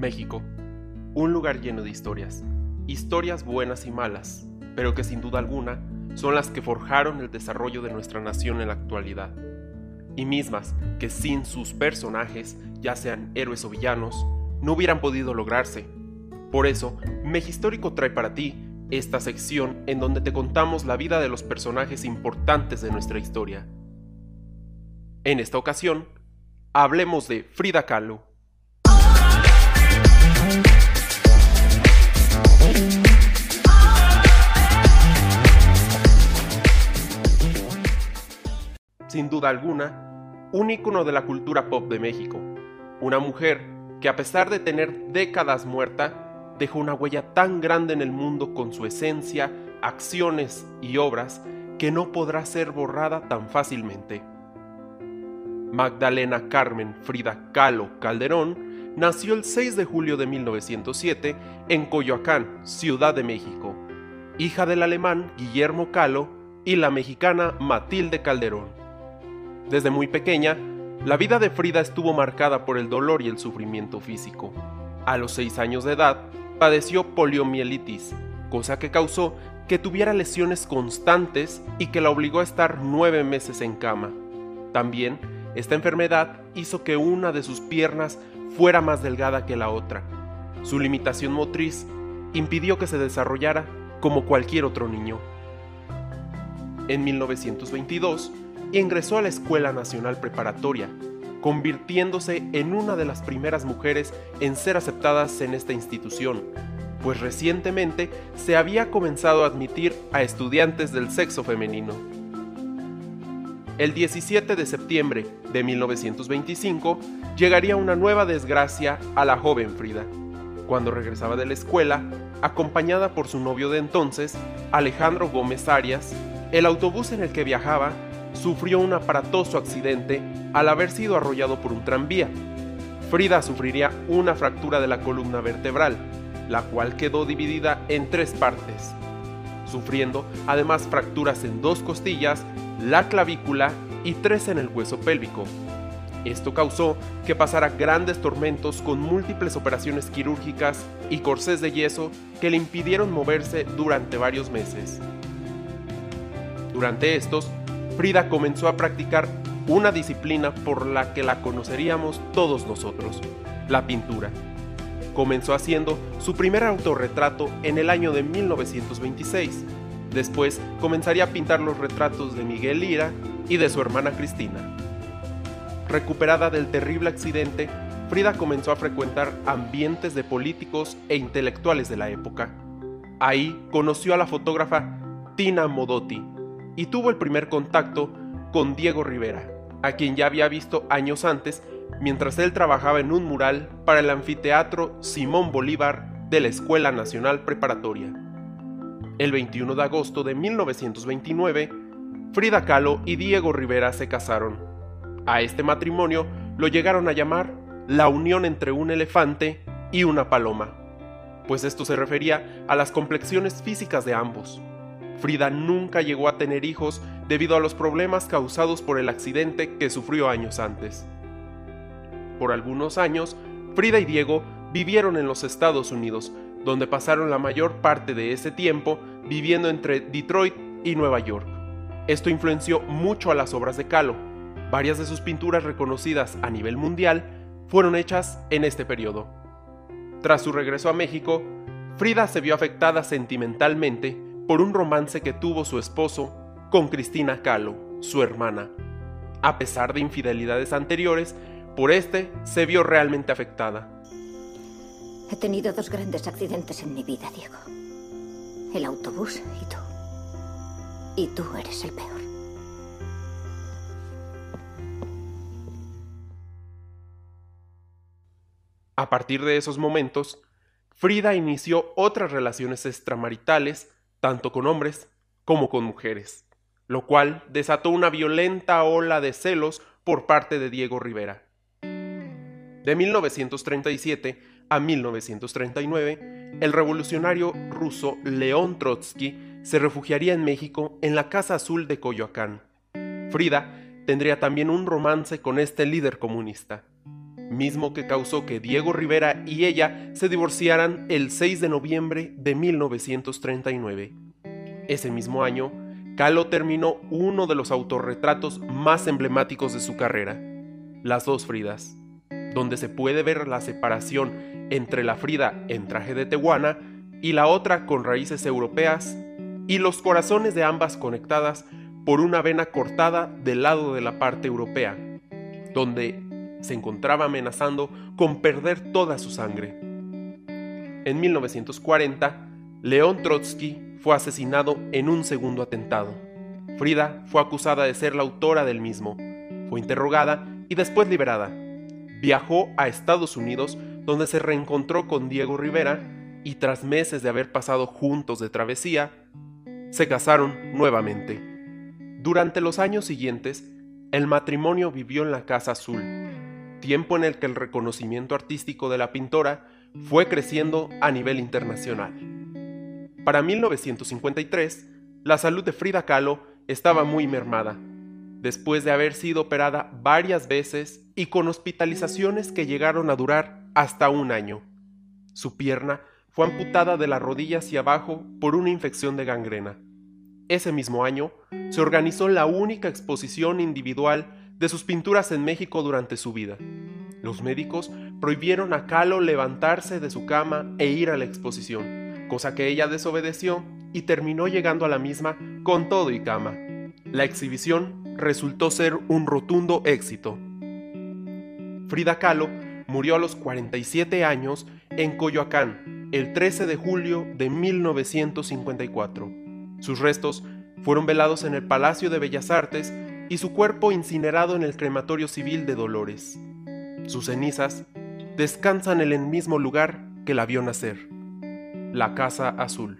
México, un lugar lleno de historias, historias buenas y malas, pero que sin duda alguna son las que forjaron el desarrollo de nuestra nación en la actualidad, y mismas que sin sus personajes, ya sean héroes o villanos, no hubieran podido lograrse. Por eso, Mehistórico trae para ti esta sección en donde te contamos la vida de los personajes importantes de nuestra historia. En esta ocasión, hablemos de Frida Kahlo. Sin duda alguna, un ícono de la cultura pop de México, una mujer que a pesar de tener décadas muerta, dejó una huella tan grande en el mundo con su esencia, acciones y obras que no podrá ser borrada tan fácilmente. Magdalena Carmen Frida Kahlo Calderón nació el 6 de julio de 1907 en Coyoacán, Ciudad de México, hija del alemán Guillermo Kahlo y la mexicana Matilde Calderón. Desde muy pequeña, la vida de Frida estuvo marcada por el dolor y el sufrimiento físico. A los 6 años de edad, padeció poliomielitis, cosa que causó que tuviera lesiones constantes y que la obligó a estar nueve meses en cama. También, esta enfermedad hizo que una de sus piernas fuera más delgada que la otra. Su limitación motriz impidió que se desarrollara como cualquier otro niño. En 1922, ingresó a la Escuela Nacional Preparatoria, convirtiéndose en una de las primeras mujeres en ser aceptadas en esta institución, pues recientemente se había comenzado a admitir a estudiantes del sexo femenino. El 17 de septiembre de 1925 llegaría una nueva desgracia a la joven Frida, cuando regresaba de la escuela, acompañada por su novio de entonces, Alejandro Gómez Arias, el autobús en el que viajaba sufrió un aparatoso accidente al haber sido arrollado por un tranvía. Frida sufriría una fractura de la columna vertebral, la cual quedó dividida en tres partes, sufriendo además fracturas en dos costillas, la clavícula y tres en el hueso pélvico. Esto causó que pasara grandes tormentos con múltiples operaciones quirúrgicas y corsés de yeso que le impidieron moverse durante varios meses. Durante estos, Frida comenzó a practicar una disciplina por la que la conoceríamos todos nosotros, la pintura. Comenzó haciendo su primer autorretrato en el año de 1926. Después comenzaría a pintar los retratos de Miguel Lira y de su hermana Cristina. Recuperada del terrible accidente, Frida comenzó a frecuentar ambientes de políticos e intelectuales de la época. Ahí conoció a la fotógrafa Tina Modotti, y tuvo el primer contacto con Diego Rivera, a quien ya había visto años antes mientras él trabajaba en un mural para el anfiteatro Simón Bolívar de la Escuela Nacional Preparatoria. El 21 de agosto de 1929, Frida Kahlo y Diego Rivera se casaron. A este matrimonio lo llegaron a llamar la unión entre un elefante y una paloma, pues esto se refería a las complexiones físicas de ambos. Frida nunca llegó a tener hijos debido a los problemas causados por el accidente que sufrió años antes. Por algunos años, Frida y Diego vivieron en los Estados Unidos, donde pasaron la mayor parte de ese tiempo viviendo entre Detroit y Nueva York. Esto influenció mucho a las obras de Kahlo. Varias de sus pinturas reconocidas a nivel mundial fueron hechas en este periodo. Tras su regreso a México, Frida se vio afectada sentimentalmente por un romance que tuvo su esposo con Cristina Kahlo, su hermana. A pesar de infidelidades anteriores, por este se vio realmente afectada. He tenido dos grandes accidentes en mi vida, Diego. El autobús y tú. Y tú eres el peor. A partir de esos momentos, Frida inició otras relaciones extramaritales tanto con hombres como con mujeres, lo cual desató una violenta ola de celos por parte de Diego Rivera. De 1937 a 1939, el revolucionario ruso León Trotsky se refugiaría en México en la Casa Azul de Coyoacán. Frida tendría también un romance con este líder comunista. Mismo que causó que Diego Rivera y ella se divorciaran el 6 de noviembre de 1939. Ese mismo año, Kahlo terminó uno de los autorretratos más emblemáticos de su carrera, Las dos Fridas, donde se puede ver la separación entre la Frida en traje de tehuana y la otra con raíces europeas y los corazones de ambas conectadas por una vena cortada del lado de la parte europea, donde se encontraba amenazando con perder toda su sangre. En 1940, León Trotsky fue asesinado en un segundo atentado. Frida fue acusada de ser la autora del mismo. Fue interrogada y después liberada. Viajó a Estados Unidos donde se reencontró con Diego Rivera y tras meses de haber pasado juntos de travesía, se casaron nuevamente. Durante los años siguientes, el matrimonio vivió en la Casa Azul, tiempo en el que el reconocimiento artístico de la pintora fue creciendo a nivel internacional. Para 1953, la salud de Frida Kahlo estaba muy mermada, después de haber sido operada varias veces y con hospitalizaciones que llegaron a durar hasta un año. Su pierna fue amputada de la rodilla hacia abajo por una infección de gangrena. Ese mismo año, se organizó la única exposición individual de sus pinturas en México durante su vida. Los médicos prohibieron a Kahlo levantarse de su cama e ir a la exposición, cosa que ella desobedeció y terminó llegando a la misma con todo y cama. La exhibición resultó ser un rotundo éxito. Frida Kahlo murió a los 47 años en Coyoacán el 13 de julio de 1954. Sus restos fueron velados en el Palacio de Bellas Artes y su cuerpo incinerado en el crematorio civil de Dolores. Sus cenizas descansan en el mismo lugar que la vio nacer, la Casa Azul.